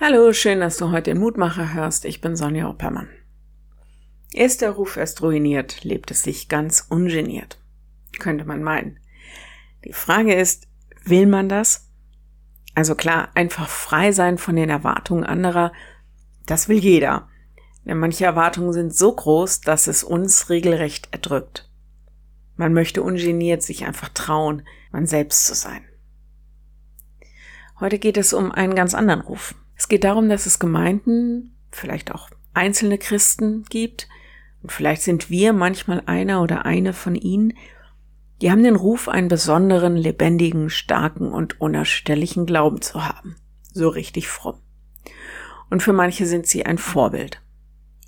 Hallo, schön, dass du heute den Mutmacher hörst. Ich bin Sonja Oppermann. Ist der Ruf erst ruiniert, lebt es sich ganz ungeniert. Könnte man meinen. Die Frage ist, will man das? Also klar, einfach frei sein von den Erwartungen anderer, das will jeder. Denn manche Erwartungen sind so groß, dass es uns regelrecht erdrückt. Man möchte ungeniert sich einfach trauen, man selbst zu sein. Heute geht es um einen ganz anderen Ruf. Es geht darum, dass es Gemeinden, vielleicht auch einzelne Christen gibt, und vielleicht sind wir manchmal einer oder eine von ihnen, die haben den Ruf, einen besonderen, lebendigen, starken und unerstelllichen Glauben zu haben. So richtig fromm. Und für manche sind sie ein Vorbild.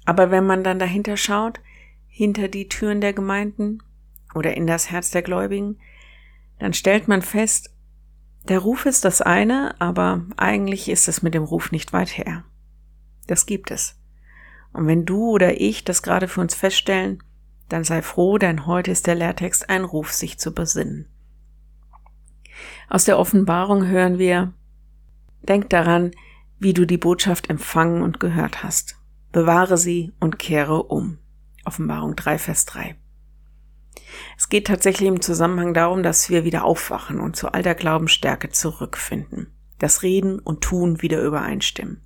Aber wenn man dann dahinter schaut, hinter die Türen der Gemeinden oder in das Herz der Gläubigen, dann stellt man fest, der Ruf ist das eine, aber eigentlich ist es mit dem Ruf nicht weit her. Das gibt es. Und wenn du oder ich das gerade für uns feststellen, dann sei froh, denn heute ist der Lehrtext ein Ruf, sich zu besinnen. Aus der Offenbarung hören wir, denk daran, wie du die Botschaft empfangen und gehört hast. Bewahre sie und kehre um. Offenbarung 3, Vers 3. Es geht tatsächlich im Zusammenhang darum, dass wir wieder aufwachen und zu alter Glaubensstärke zurückfinden, dass Reden und Tun wieder übereinstimmen.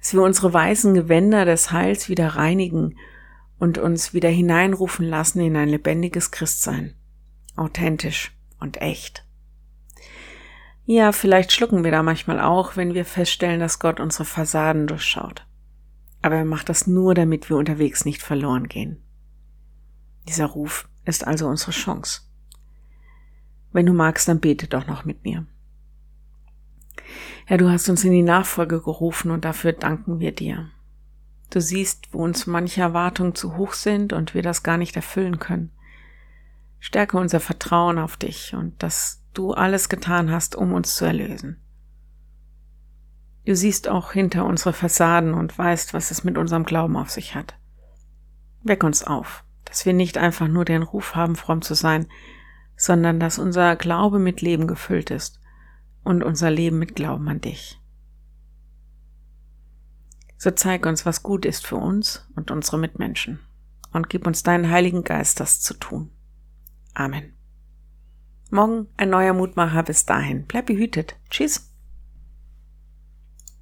Dass wir unsere weißen Gewänder des Heils wieder reinigen und uns wieder hineinrufen lassen in ein lebendiges Christsein. Authentisch und echt. Ja, vielleicht schlucken wir da manchmal auch, wenn wir feststellen, dass Gott unsere Fassaden durchschaut. Aber er macht das nur, damit wir unterwegs nicht verloren gehen. Dieser Ruf ist also unsere Chance. Wenn du magst, dann bete doch noch mit mir. Herr, du hast uns in die Nachfolge gerufen und dafür danken wir dir. Du siehst, wo uns manche Erwartungen zu hoch sind und wir das gar nicht erfüllen können. Stärke unser Vertrauen auf dich und dass du alles getan hast, um uns zu erlösen. Du siehst auch hinter unsere Fassaden und weißt, was es mit unserem Glauben auf sich hat. Weck uns auf dass wir nicht einfach nur den Ruf haben, fromm zu sein, sondern dass unser Glaube mit Leben gefüllt ist und unser Leben mit Glauben an dich. So zeig uns, was gut ist für uns und unsere Mitmenschen und gib uns deinen Heiligen Geist, das zu tun. Amen. Morgen ein neuer Mutmacher. Bis dahin. Bleib behütet. Tschüss.